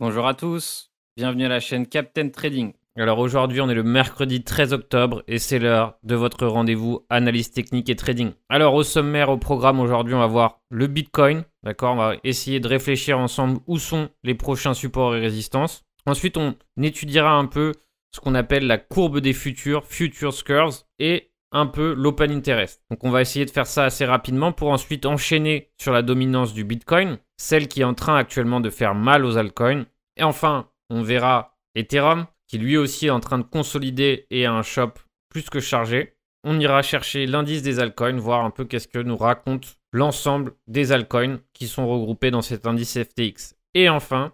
Bonjour à tous, bienvenue à la chaîne Captain Trading. Alors aujourd'hui on est le mercredi 13 octobre et c'est l'heure de votre rendez-vous analyse technique et trading. Alors au sommaire, au programme aujourd'hui on va voir le Bitcoin, d'accord On va essayer de réfléchir ensemble où sont les prochains supports et résistances. Ensuite on étudiera un peu ce qu'on appelle la courbe des futurs, Futures Curves, et un peu l'open interest. Donc on va essayer de faire ça assez rapidement pour ensuite enchaîner sur la dominance du Bitcoin, celle qui est en train actuellement de faire mal aux altcoins. Et enfin, on verra Ethereum, qui lui aussi est en train de consolider et a un shop plus que chargé. On ira chercher l'indice des altcoins, voir un peu qu'est-ce que nous raconte l'ensemble des altcoins qui sont regroupés dans cet indice FTX. Et enfin,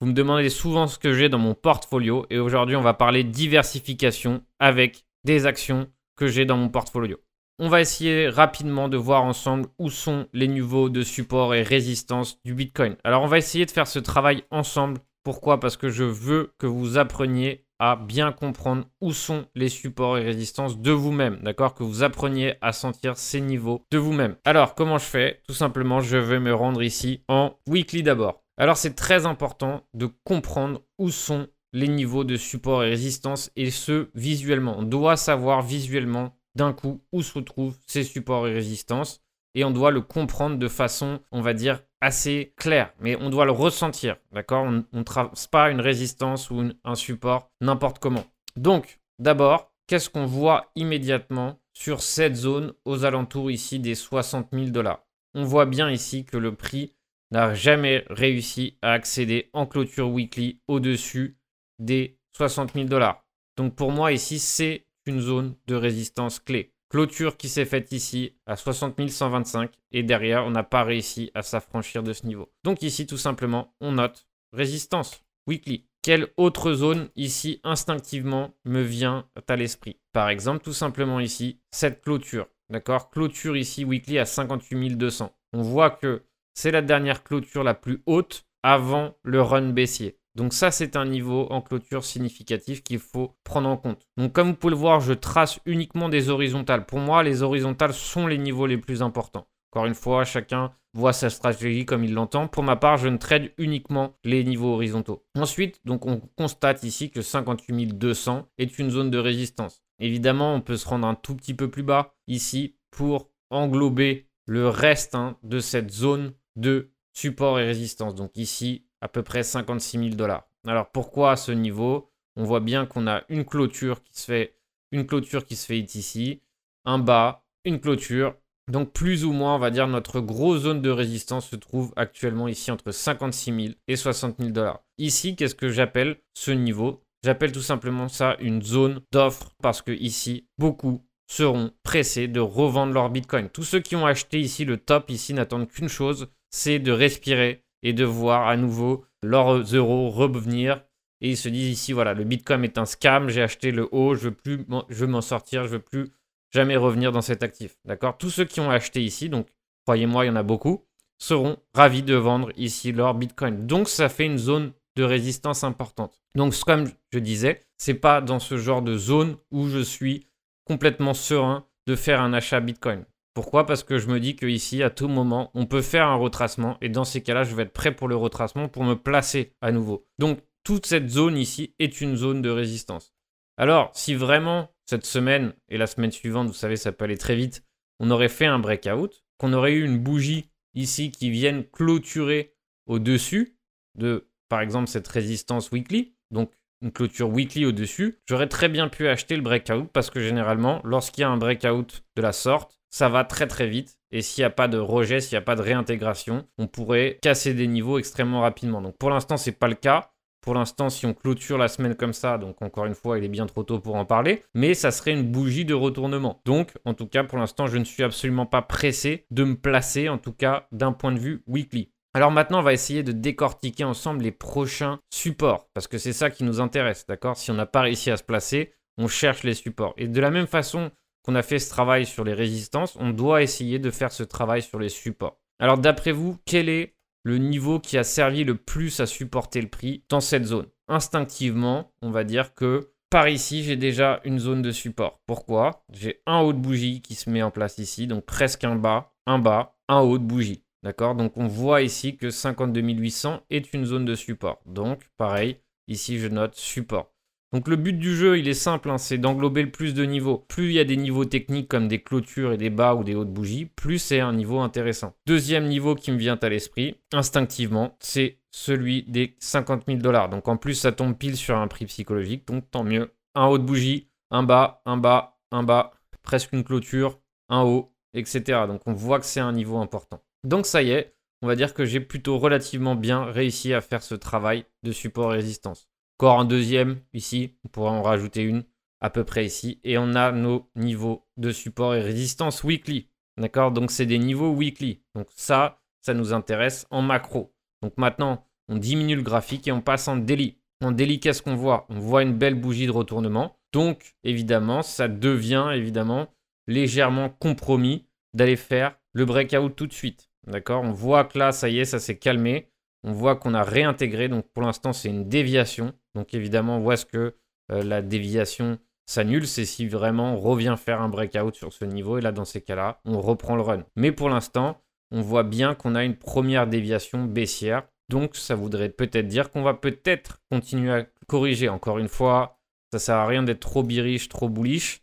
vous me demandez souvent ce que j'ai dans mon portfolio et aujourd'hui on va parler diversification avec des actions que j'ai dans mon portfolio. On va essayer rapidement de voir ensemble où sont les niveaux de support et résistance du Bitcoin. Alors on va essayer de faire ce travail ensemble. Pourquoi? Parce que je veux que vous appreniez à bien comprendre où sont les supports et résistances de vous-même, d'accord? Que vous appreniez à sentir ces niveaux de vous-même. Alors, comment je fais? Tout simplement, je vais me rendre ici en weekly d'abord. Alors, c'est très important de comprendre où sont les niveaux de support et résistance et ce visuellement. On doit savoir visuellement d'un coup où se retrouvent ces supports et résistances et on doit le comprendre de façon, on va dire, assez claire, mais on doit le ressentir, d'accord? On ne trace pas une résistance ou un support n'importe comment. Donc, d'abord, qu'est-ce qu'on voit immédiatement sur cette zone aux alentours ici des 60 000 dollars? On voit bien ici que le prix n'a jamais réussi à accéder en clôture weekly au-dessus des 60 000 dollars. Donc pour moi ici, c'est une zone de résistance clé. Clôture qui s'est faite ici à 60 125 et derrière, on n'a pas réussi à s'affranchir de ce niveau. Donc ici, tout simplement, on note résistance weekly. Quelle autre zone ici instinctivement me vient à l'esprit? Par exemple, tout simplement ici, cette clôture. D'accord? Clôture ici weekly à 58 200. On voit que c'est la dernière clôture la plus haute avant le run baissier. Donc ça, c'est un niveau en clôture significatif qu'il faut prendre en compte. Donc comme vous pouvez le voir, je trace uniquement des horizontales. Pour moi, les horizontales sont les niveaux les plus importants. Encore une fois, chacun voit sa stratégie comme il l'entend. Pour ma part, je ne trade uniquement les niveaux horizontaux. Ensuite, donc on constate ici que 58 200 est une zone de résistance. Évidemment, on peut se rendre un tout petit peu plus bas ici pour englober le reste hein, de cette zone de support et résistance. Donc ici, à peu près 56 000 dollars. Alors pourquoi à ce niveau? On voit bien qu'on a une clôture qui se fait, une clôture qui se fait ici, un bas, une clôture. Donc plus ou moins, on va dire, notre grosse zone de résistance se trouve actuellement ici entre 56 000 et 60 000 dollars. Ici, qu'est-ce que j'appelle ce niveau? J'appelle tout simplement ça une zone d'offre parce que ici, beaucoup seront pressés de revendre leur Bitcoin. Tous ceux qui ont acheté ici le top ici n'attendent qu'une chose, c'est de respirer et de voir à nouveau leurs euros revenir. Et ils se disent ici, voilà, le Bitcoin est un scam, j'ai acheté le haut, je veux plus, je m'en sortir, je veux plus jamais revenir dans cet actif. D'accord? Tous ceux qui ont acheté ici, donc croyez-moi, il y en a beaucoup, seront ravis de vendre ici leur Bitcoin. Donc ça fait une zone de résistance importante. Donc comme je disais, c'est pas dans ce genre de zone où je suis complètement serein de faire un achat Bitcoin. Pourquoi? Parce que je me dis qu'ici, à tout moment, on peut faire un retracement et dans ces cas-là, je vais être prêt pour le retracement pour me placer à nouveau. Donc, toute cette zone ici est une zone de résistance. Alors, si vraiment cette semaine et la semaine suivante, vous savez, ça peut aller très vite, on aurait fait un breakout, qu'on aurait eu une bougie ici qui vienne clôturer au-dessus de, par exemple, cette résistance weekly, donc une clôture weekly au-dessus, j'aurais très bien pu acheter le breakout parce que généralement, lorsqu'il y a un breakout de la sorte, ça va très très vite. Et s'il n'y a pas de rejet, s'il n'y a pas de réintégration, on pourrait casser des niveaux extrêmement rapidement. Donc pour l'instant, ce n'est pas le cas. Pour l'instant, si on clôture la semaine comme ça, donc encore une fois, il est bien trop tôt pour en parler, mais ça serait une bougie de retournement. Donc, en tout cas, pour l'instant, je ne suis absolument pas pressé de me placer, en tout cas d'un point de vue weekly. Alors maintenant, on va essayer de décortiquer ensemble les prochains supports, parce que c'est ça qui nous intéresse, d'accord? Si on n'a pas réussi à se placer, on cherche les supports. Et de la même façon qu'on a fait ce travail sur les résistances, on doit essayer de faire ce travail sur les supports. Alors d'après vous, quel est le niveau qui a servi le plus à supporter le prix dans cette zone? Instinctivement, on va dire que par ici, j'ai déjà une zone de support. Pourquoi? J'ai un haut de bougie qui se met en place ici, donc presque un bas, un bas, un haut de bougie. D'accord? Donc on voit ici que 52 800 est une zone de support. Donc pareil, ici je note support. Donc le but du jeu, il est simple, hein, c'est d'englober le plus de niveaux. Plus il y a des niveaux techniques comme des clôtures et des bas ou des hautes bougies, plus c'est un niveau intéressant. Deuxième niveau qui me vient à l'esprit, instinctivement, c'est celui des 50 000 dollars. Donc en plus, ça tombe pile sur un prix psychologique, donc tant mieux. Un haut de bougie, un bas, un bas, un bas, presque une clôture, un haut, etc. Donc on voit que c'est un niveau important. Donc ça y est, on va dire que j'ai plutôt relativement bien réussi à faire ce travail de support résistance. Encore un deuxième ici, on pourra en rajouter une à peu près ici. Et on a nos niveaux de support et résistance weekly. D'accord? Donc c'est des niveaux weekly. Donc ça, ça nous intéresse en macro. Donc maintenant, on diminue le graphique et on passe en daily. En daily, qu'est-ce qu'on voit? On voit une belle bougie de retournement. Donc évidemment, ça devient évidemment légèrement compromis d'aller faire le breakout tout de suite. D'accord? On voit que là, ça y est, ça s'est calmé. On voit qu'on a réintégré. Donc pour l'instant, c'est une déviation. Donc évidemment, on voit ce que euh, la déviation s'annule, c'est si vraiment on revient faire un breakout sur ce niveau. Et là, dans ces cas-là, on reprend le run. Mais pour l'instant, on voit bien qu'on a une première déviation baissière. Donc ça voudrait peut-être dire qu'on va peut-être continuer à corriger. Encore une fois, ça sert à rien d'être trop biriche, trop bullish,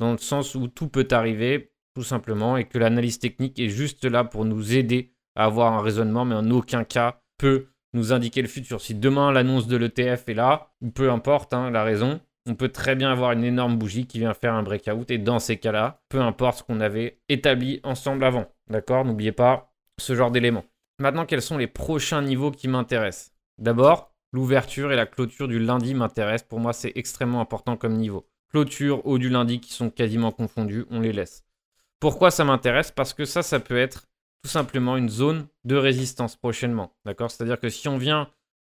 dans le sens où tout peut arriver, tout simplement, et que l'analyse technique est juste là pour nous aider à avoir un raisonnement, mais en aucun cas peut nous indiquer le futur. Si demain l'annonce de l'ETF est là, peu importe hein, la raison, on peut très bien avoir une énorme bougie qui vient faire un breakout. Et dans ces cas-là, peu importe ce qu'on avait établi ensemble avant. D'accord? N'oubliez pas ce genre d'éléments. Maintenant, quels sont les prochains niveaux qui m'intéressent? D'abord, l'ouverture et la clôture du lundi m'intéressent. Pour moi, c'est extrêmement important comme niveau. Clôture ou du lundi qui sont quasiment confondus, on les laisse. Pourquoi ça m'intéresse? Parce que ça, ça peut être tout simplement une zone de résistance prochainement. D'accord? C'est-à-dire que si on vient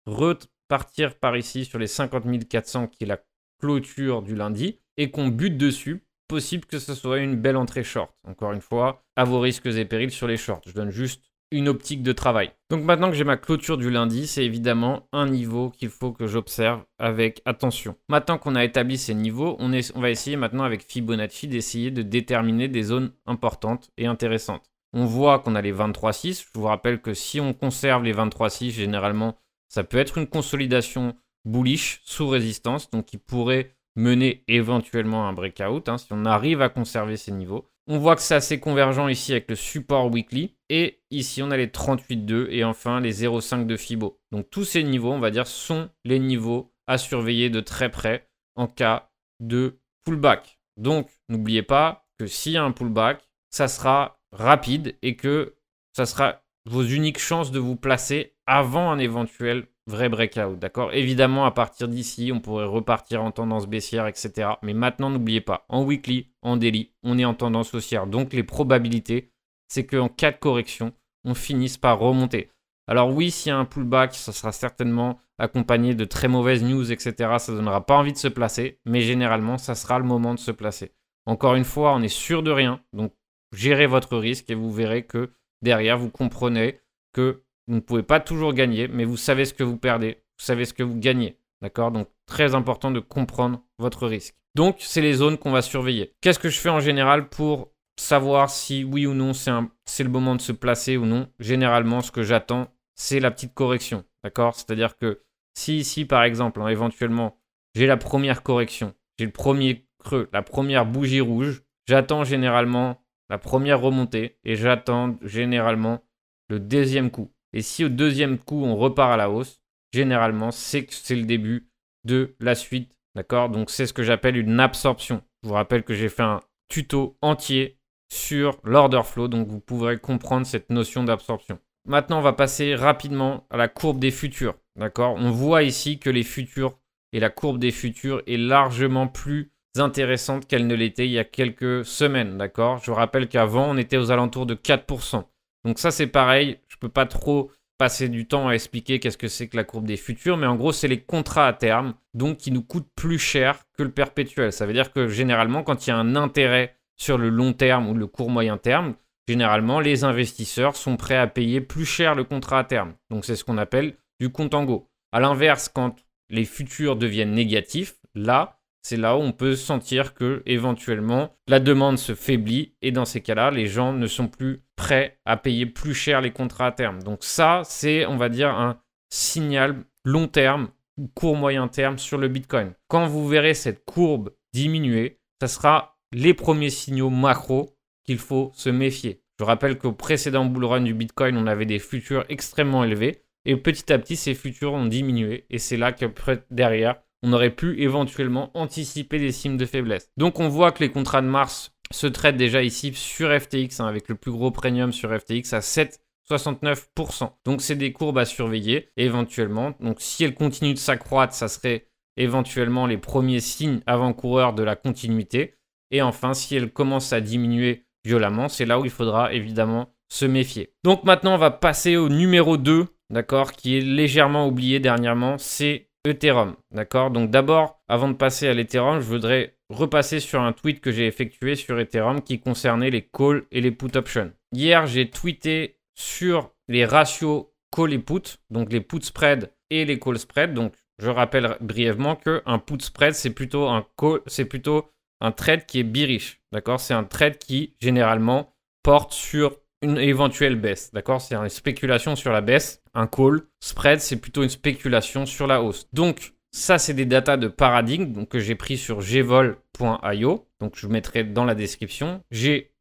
repartir par ici sur les 50 400 qui est la clôture du lundi et qu'on bute dessus, possible que ce soit une belle entrée short. Encore une fois, à vos risques et périls sur les shorts. Je donne juste une optique de travail. Donc maintenant que j'ai ma clôture du lundi, c'est évidemment un niveau qu'il faut que j'observe avec attention. Maintenant qu'on a établi ces niveaux, on, on va essayer maintenant avec Fibonacci d'essayer de déterminer des zones importantes et intéressantes on voit qu'on a les 23-6. Je vous rappelle que si on conserve les 23-6, généralement, ça peut être une consolidation bullish sous résistance, donc qui pourrait mener éventuellement un breakout, hein, si on arrive à conserver ces niveaux. On voit que c'est assez convergent ici avec le support weekly. Et ici, on a les 38,2 et enfin les 0,5 de Fibo. Donc tous ces niveaux, on va dire, sont les niveaux à surveiller de très près en cas de pullback. Donc n'oubliez pas que s'il y a un pullback, ça sera rapide et que ça sera vos uniques chances de vous placer avant un éventuel vrai breakout. D'accord? Évidemment, à partir d'ici, on pourrait repartir en tendance baissière, etc. Mais maintenant, n'oubliez pas, en weekly, en daily, on est en tendance haussière. Donc, les probabilités, c'est qu'en cas de correction, on finisse par remonter. Alors oui, s'il y a un pullback, ça sera certainement accompagné de très mauvaises news, etc. Ça ne donnera pas envie de se placer, mais généralement, ça sera le moment de se placer. Encore une fois, on est sûr de rien, donc gérez votre risque et vous verrez que derrière, vous comprenez que vous ne pouvez pas toujours gagner, mais vous savez ce que vous perdez, vous savez ce que vous gagnez. D'accord? Donc, très important de comprendre votre risque. Donc, c'est les zones qu'on va surveiller. Qu'est-ce que je fais en général pour savoir si oui ou non c'est le moment de se placer ou non? Généralement, ce que j'attends, c'est la petite correction. D'accord? C'est-à-dire que si ici, par exemple, hein, éventuellement, j'ai la première correction, j'ai le premier creux, la première bougie rouge, j'attends généralement la première remontée et j'attends généralement le deuxième coup. Et si au deuxième coup on repart à la hausse, généralement c'est que c'est le début de la suite. D'accord? Donc c'est ce que j'appelle une absorption. Je vous rappelle que j'ai fait un tuto entier sur l'order flow, donc vous pourrez comprendre cette notion d'absorption. Maintenant, on va passer rapidement à la courbe des futurs. D'accord? On voit ici que les futurs et la courbe des futurs est largement plus intéressante qu'elle ne l'était il y a quelques semaines, d'accord? Je vous rappelle qu'avant, on était aux alentours de 4%. Donc ça, c'est pareil, je ne peux pas trop passer du temps à expliquer qu'est-ce que c'est que la courbe des futurs, mais en gros, c'est les contrats à terme, donc qui nous coûtent plus cher que le perpétuel. Ça veut dire que généralement, quand il y a un intérêt sur le long terme ou le court moyen terme, généralement, les investisseurs sont prêts à payer plus cher le contrat à terme. Donc c'est ce qu'on appelle du compte en go. À l'inverse, quand les futurs deviennent négatifs, là, c'est là où on peut sentir que éventuellement la demande se faiblit et dans ces cas-là, les gens ne sont plus prêts à payer plus cher les contrats à terme. Donc ça, c'est on va dire un signal long terme ou court moyen terme sur le Bitcoin. Quand vous verrez cette courbe diminuer, ça sera les premiers signaux macro qu'il faut se méfier. Je rappelle qu'au précédent bull run du Bitcoin, on avait des futurs extrêmement élevés et petit à petit, ces futurs ont diminué et c'est là que derrière, on aurait pu éventuellement anticiper des signes de faiblesse. Donc on voit que les contrats de Mars se traitent déjà ici sur FTX, hein, avec le plus gros premium sur FTX à 7,69%. Donc c'est des courbes à surveiller éventuellement. Donc si elles continuent de s'accroître, ça serait éventuellement les premiers signes avant-coureurs de la continuité. Et enfin, si elles commencent à diminuer violemment, c'est là où il faudra évidemment se méfier. Donc maintenant, on va passer au numéro 2, d'accord, qui est légèrement oublié dernièrement, c'est Ethereum. D'accord? Donc d'abord, avant de passer à l'Ethereum, je voudrais repasser sur un tweet que j'ai effectué sur Ethereum qui concernait les calls et les put options. Hier, j'ai tweeté sur les ratios call et put, donc les put spread et les call spread. Donc je rappelle brièvement que un put spread, c'est plutôt un call, c'est plutôt un trade qui est bearish. D'accord? C'est un trade qui généralement porte sur une éventuelle baisse. D'accord? C'est une spéculation sur la baisse. Un call spread, c'est plutôt une spéculation sur la hausse. Donc, ça, c'est des datas de paradigme donc, que j'ai pris sur gvol.io. Donc, je vous mettrai dans la description.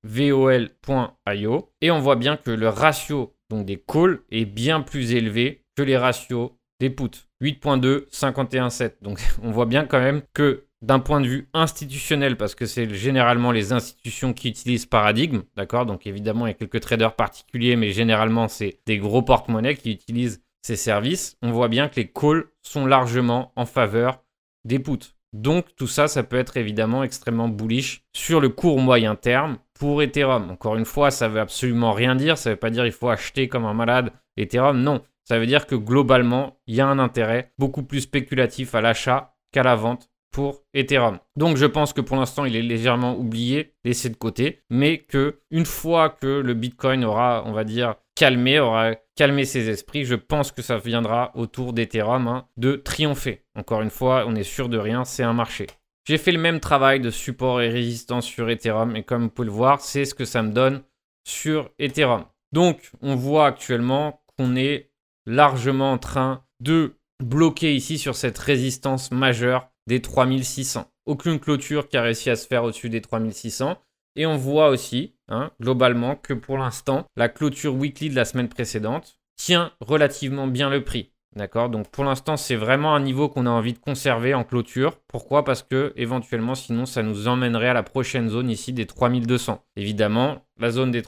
gvol.io. Et on voit bien que le ratio donc, des calls est bien plus élevé que les ratios des puts. 8.2, 51.7. Donc, on voit bien quand même que d'un point de vue institutionnel, parce que c'est généralement les institutions qui utilisent Paradigme, d'accord? Donc évidemment, il y a quelques traders particuliers, mais généralement, c'est des gros porte-monnaies qui utilisent ces services. On voit bien que les calls sont largement en faveur des puts. Donc tout ça, ça peut être évidemment extrêmement bullish sur le court moyen terme pour Ethereum. Encore une fois, ça veut absolument rien dire. Ça ne veut pas dire qu'il faut acheter comme un malade Ethereum. Non, ça veut dire que globalement, il y a un intérêt beaucoup plus spéculatif à l'achat qu'à la vente pour Ethereum. Donc je pense que pour l'instant il est légèrement oublié, laissé de côté, mais que une fois que le Bitcoin aura, on va dire, calmé, aura calmé ses esprits, je pense que ça viendra autour d'Ethereum hein, de triompher. Encore une fois, on est sûr de rien, c'est un marché. J'ai fait le même travail de support et résistance sur Ethereum et comme vous pouvez le voir, c'est ce que ça me donne sur Ethereum. Donc on voit actuellement qu'on est largement en train de bloquer ici sur cette résistance majeure des 3600. Aucune clôture qui a réussi à se faire au-dessus des 3600. Et on voit aussi, hein, globalement, que pour l'instant, la clôture weekly de la semaine précédente tient relativement bien le prix. D'accord? Donc pour l'instant, c'est vraiment un niveau qu'on a envie de conserver en clôture. Pourquoi? Parce que éventuellement, sinon, ça nous emmènerait à la prochaine zone ici des 3200. Évidemment, la zone des,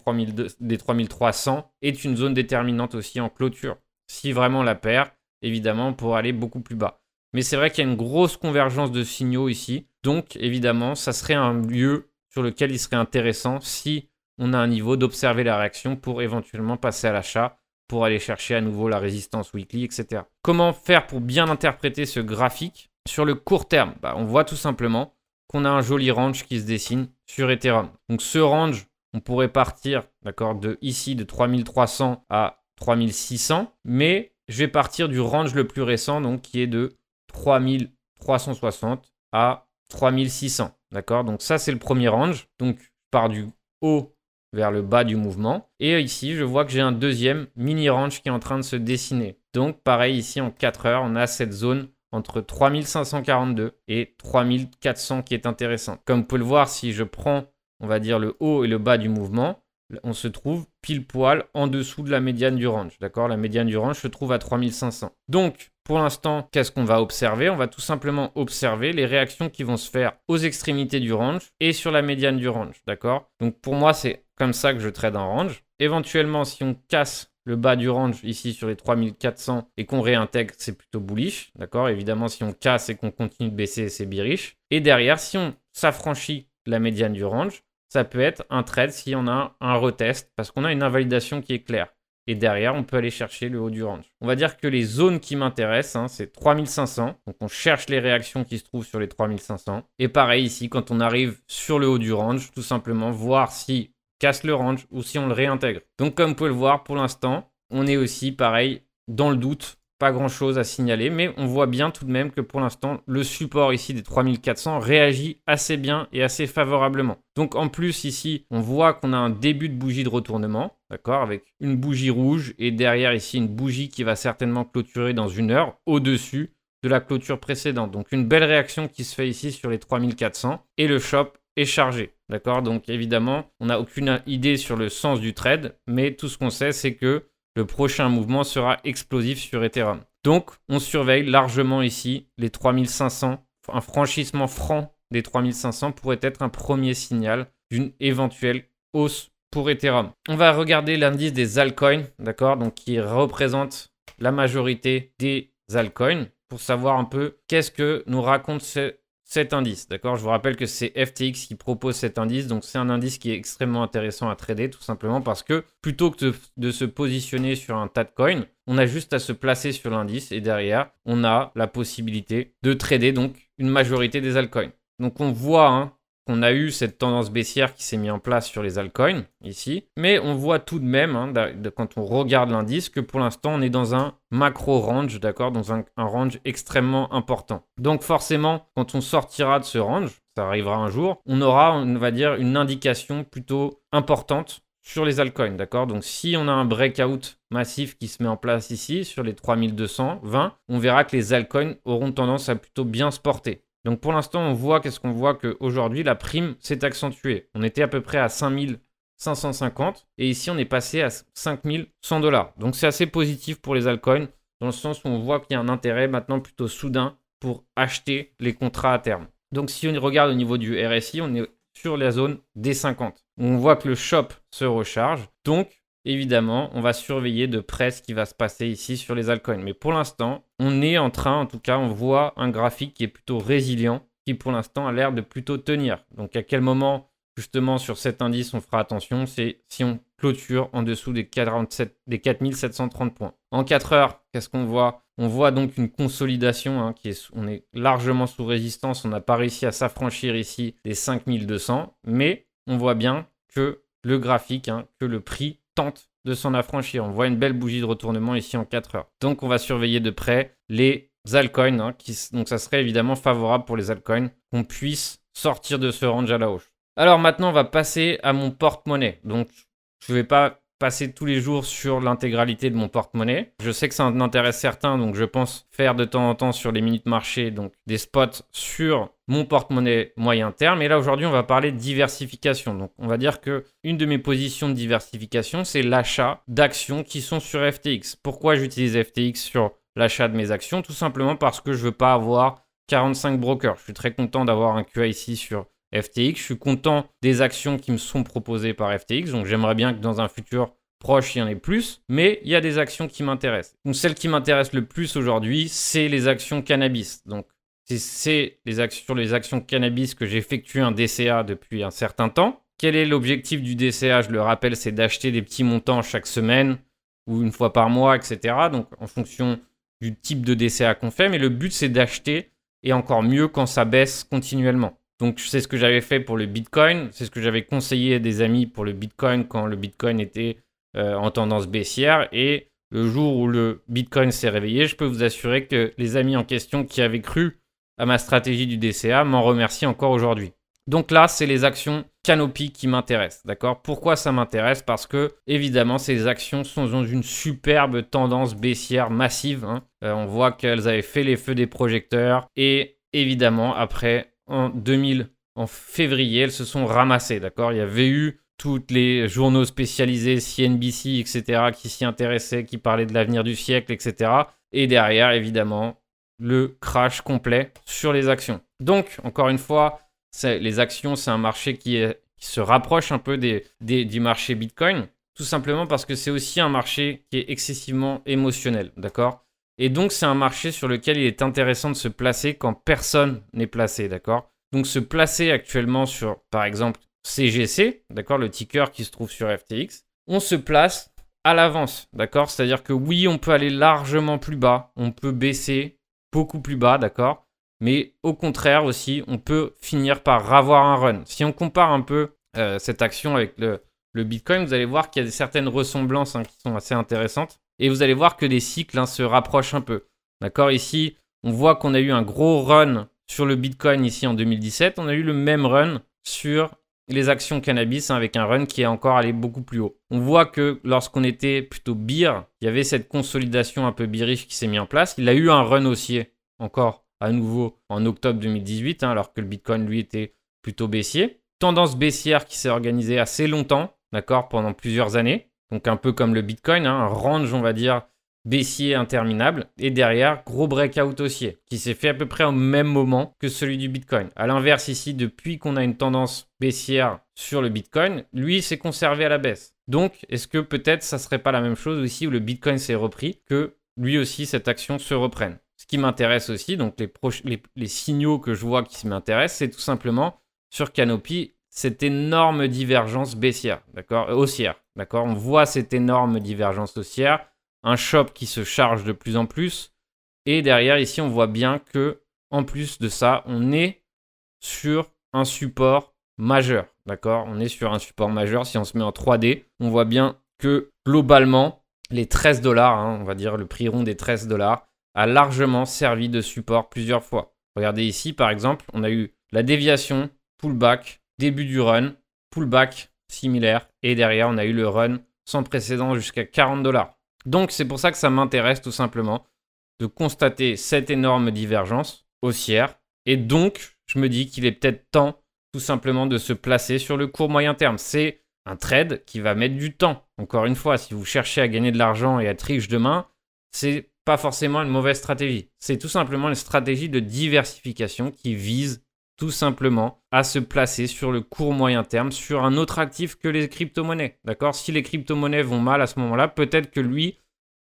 des 3300 est une zone déterminante aussi en clôture. Si vraiment la perd, évidemment, pour aller beaucoup plus bas. Mais c'est vrai qu'il y a une grosse convergence de signaux ici. Donc, évidemment, ça serait un lieu sur lequel il serait intéressant si on a un niveau d'observer la réaction pour éventuellement passer à l'achat, pour aller chercher à nouveau la résistance weekly, etc. Comment faire pour bien interpréter ce graphique Sur le court terme, bah, on voit tout simplement qu'on a un joli range qui se dessine sur Ethereum. Donc ce range, on pourrait partir, d'accord, de ici de 3300 à 3600, mais je vais partir du range le plus récent, donc qui est de 3360 à 3600. D'accord? Donc ça, c'est le premier range. Donc, je pars du haut vers le bas du mouvement. Et ici, je vois que j'ai un deuxième mini range qui est en train de se dessiner. Donc, pareil, ici, en 4 heures, on a cette zone entre 3542 et 3400 qui est intéressante. Comme vous pouvez le voir, si je prends, on va dire, le haut et le bas du mouvement, on se trouve pile poil en dessous de la médiane du range. D'accord? La médiane du range se trouve à 3500. Donc, pour l'instant, qu'est-ce qu'on va observer? On va tout simplement observer les réactions qui vont se faire aux extrémités du range et sur la médiane du range. D'accord? Donc, pour moi, c'est comme ça que je trade un range. Éventuellement, si on casse le bas du range ici sur les 3400 et qu'on réintègre, c'est plutôt bullish. D'accord? Évidemment, si on casse et qu'on continue de baisser, c'est bearish. Et derrière, si on s'affranchit la médiane du range, ça peut être un trade si on a un retest parce qu'on a une invalidation qui est claire. Et derrière, on peut aller chercher le haut du range. On va dire que les zones qui m'intéressent, hein, c'est 3500. Donc on cherche les réactions qui se trouvent sur les 3500. Et pareil ici, quand on arrive sur le haut du range, tout simplement voir si casse le range ou si on le réintègre. Donc comme vous pouvez le voir, pour l'instant, on est aussi pareil dans le doute pas grand chose à signaler, mais on voit bien tout de même que pour l'instant, le support ici des 3400 réagit assez bien et assez favorablement. Donc en plus ici, on voit qu'on a un début de bougie de retournement, d'accord, avec une bougie rouge et derrière ici une bougie qui va certainement clôturer dans une heure au-dessus de la clôture précédente. Donc une belle réaction qui se fait ici sur les 3400 et le shop est chargé. D'accord Donc évidemment, on n'a aucune idée sur le sens du trade, mais tout ce qu'on sait, c'est que le prochain mouvement sera explosif sur Ethereum. Donc, on surveille largement ici les 3500. Un franchissement franc des 3500 pourrait être un premier signal d'une éventuelle hausse pour Ethereum. On va regarder l'indice des altcoins, d'accord Donc, qui représente la majorité des altcoins pour savoir un peu qu'est-ce que nous raconte ce, cet indice. D'accord? Je vous rappelle que c'est FTX qui propose cet indice. Donc, c'est un indice qui est extrêmement intéressant à trader, tout simplement parce que plutôt que de, se positionner sur un tas de coins, on a juste à se placer sur l'indice et derrière, on a la possibilité de trader donc une majorité des altcoins. Donc, on voit hein, on a eu cette tendance baissière qui s'est mise en place sur les altcoins ici. Mais on voit tout de même, hein, quand on regarde l'indice, que pour l'instant, on est dans un macro range, d'accord, dans un, range extrêmement important. Donc forcément, quand on sortira de ce range, ça arrivera un jour, on aura, on va dire, une indication plutôt importante sur les altcoins, d'accord Donc si on a un breakout massif qui se met en place ici sur les 3220, on verra que les altcoins auront tendance à plutôt bien se porter. Donc pour l'instant, on voit qu'est-ce qu'on voit qu'aujourd'hui, la prime s'est accentuée. On était à peu près à 5550 et ici, on est passé à 5100 dollars. Donc c'est assez positif pour les altcoins dans le sens où on voit qu'il y a un intérêt maintenant plutôt soudain pour acheter les contrats à terme. Donc si on regarde au niveau du RSI, on est sur la zone des 50. On voit que le shop se recharge. Donc évidemment, on va surveiller de près ce qui va se passer ici sur les altcoins. Mais pour l'instant, on est en train, en tout cas, on voit un graphique qui est plutôt résilient, qui pour l'instant a l'air de plutôt tenir. Donc à quel moment, justement, sur cet indice, on fera attention, c'est si on clôture en dessous des, 47, des 4730 points. En 4 heures, qu'est-ce qu'on voit? On voit donc une consolidation, hein, on est largement sous résistance, on n'a pas réussi à s'affranchir ici des 5200, mais on voit bien que le graphique, hein, que le prix de s'en affranchir. On voit une belle bougie de retournement ici en 4 heures. Donc on va surveiller de près les altcoins. Hein, qui, donc ça serait évidemment favorable pour les altcoins qu'on puisse sortir de ce range à la hausse. Alors maintenant on va passer à mon porte-monnaie. Donc je ne vais pas passer tous les jours sur l'intégralité de mon porte-monnaie. Je sais que ça en certains, donc je pense faire de temps en temps sur les minutes marché, donc des spots sur mon porte-monnaie moyen terme. Et là aujourd'hui, on va parler de diversification. Donc on va dire que une de mes positions de diversification, c'est l'achat d'actions qui sont sur FTX. Pourquoi j'utilise FTX sur l'achat de mes actions? Tout simplement parce que je veux pas avoir 45 brokers. Je suis très content d'avoir un QIC sur FTX. Je suis content des actions qui me sont proposées par FTX. Donc j'aimerais bien que dans un futur proche, il y en ait plus. Mais il y a des actions qui m'intéressent. Donc celle qui m'intéresse le plus aujourd'hui, c'est les actions cannabis. Donc c'est les actions, sur les actions cannabis que j'effectue un DCA depuis un certain temps. Quel est l'objectif du DCA Je le rappelle, c'est d'acheter des petits montants chaque semaine ou une fois par mois, etc. Donc en fonction du type de DCA qu'on fait. Mais le but, c'est d'acheter et encore mieux quand ça baisse continuellement. Donc c'est ce que j'avais fait pour le Bitcoin, c'est ce que j'avais conseillé à des amis pour le Bitcoin quand le Bitcoin était euh, en tendance baissière. Et le jour où le Bitcoin s'est réveillé, je peux vous assurer que les amis en question qui avaient cru à ma stratégie du DCA m'en remercient encore aujourd'hui. Donc là, c'est les actions Canopy qui m'intéressent, d'accord? Pourquoi ça m'intéresse? Parce que, évidemment, ces actions sont dans une superbe tendance baissière massive. Hein. Euh, on voit qu'elles avaient fait les feux des projecteurs et, évidemment, après en 2000, en février, elles se sont ramassées, d'accord? Il y avait eu tous les journaux spécialisés, CNBC, etc., qui s'y intéressaient, qui parlaient de l'avenir du siècle, etc. Et derrière, évidemment, le crash complet sur les actions. Donc, encore une fois, les actions, c'est un marché qui, se rapproche un peu des, du marché Bitcoin, tout simplement parce que c'est aussi un marché qui est excessivement émotionnel, d'accord? Et donc, c'est un marché sur lequel il est intéressant de se placer quand personne n'est placé, d'accord? Donc, se placer actuellement sur, par exemple, CGC, d'accord, le ticker qui se trouve sur FTX, on se place à l'avance, d'accord? C'est-à-dire que oui, on peut aller largement plus bas, on peut baisser beaucoup plus bas, d'accord? Mais au contraire aussi, on peut finir par avoir un run. Si on compare un peu euh, cette action avec le, Bitcoin, vous allez voir qu'il y a certaines ressemblances hein, qui sont assez intéressantes. Et vous allez voir que les cycles hein, se rapprochent un peu. D'accord Ici, on voit qu'on a eu un gros run sur le Bitcoin ici en 2017. On a eu le même run sur les actions cannabis hein, avec un run qui est encore allé beaucoup plus haut. On voit que lorsqu'on était plutôt beer, il y avait cette consolidation un peu bearish qui s'est mise en place. Il a eu un run haussier encore à nouveau en octobre 2018, hein, alors que le Bitcoin lui était plutôt baissier. Tendance baissière qui s'est organisée assez longtemps, d'accord, pendant plusieurs années. Donc un peu comme le Bitcoin, hein, un range, on va dire, baissier interminable. Et derrière, gros breakout haussier, qui s'est fait à peu près au même moment que celui du Bitcoin. À l'inverse, ici, depuis qu'on a une tendance baissière sur le Bitcoin, lui s'est conservé à la baisse. Donc, est-ce que peut-être ça serait pas la même chose aussi où le Bitcoin s'est repris, que lui aussi cette action se reprenne? Ce qui m'intéresse aussi, donc les, les signaux que je vois qui m'intéressent, c'est tout simplement sur Canopy cette énorme divergence baissière, d'accord, haussière, d'accord? On voit cette énorme divergence haussière, un shop qui se charge de plus en plus, et derrière ici on voit bien que en plus de ça, on est sur un support majeur, d'accord? On est sur un support majeur. Si on se met en 3D, on voit bien que globalement les 13 dollars, hein, on va dire le prix rond des 13 dollars, a largement servi de support plusieurs fois. Regardez ici par exemple, on a eu la déviation, pullback, début du run, pullback similaire, et derrière on a eu le run sans précédent jusqu'à 40 dollars. Donc c'est pour ça que ça m'intéresse tout simplement de constater cette énorme divergence haussière, et donc je me dis qu'il est peut-être temps tout simplement de se placer sur le court moyen terme. C'est un trade qui va mettre du temps. Encore une fois, si vous cherchez à gagner de l'argent et à être riche demain, c'est pas forcément une mauvaise stratégie. C'est tout simplement une stratégie de diversification qui vise tout simplement à se placer sur le court moyen terme sur un autre actif que les crypto-monnaies. D'accord? Si les crypto-monnaies vont mal à ce moment-là, peut-être que lui,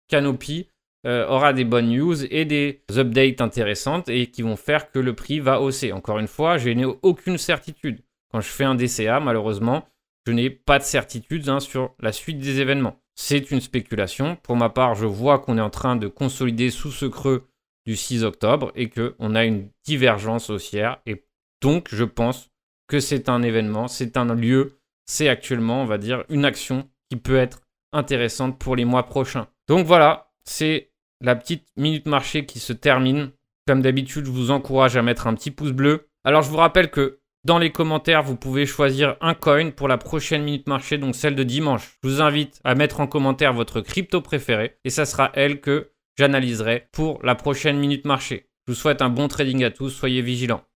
Canopy, euh, aura des bonnes news et des updates intéressantes et qui vont faire que le prix va hausser. Encore une fois, je n'ai aucune certitude. Quand je fais un DCA, malheureusement, je n'ai pas de certitude hein, sur la suite des événements. C'est une spéculation. Pour ma part, je vois qu'on est en train de consolider sous ce creux du 6 octobre et qu'on a une divergence haussière. Et donc, je pense que c'est un événement, c'est un lieu, c'est actuellement, on va dire, une action qui peut être intéressante pour les mois prochains. Donc voilà, c'est la petite minute marché qui se termine. Comme d'habitude, je vous encourage à mettre un petit pouce bleu. Alors, je vous rappelle que dans les commentaires, vous pouvez choisir un coin pour la prochaine minute marché, donc celle de dimanche. Je vous invite à mettre en commentaire votre crypto préféré et ça sera elle que j'analyserai pour la prochaine minute marché. Je vous souhaite un bon trading à tous, soyez vigilants.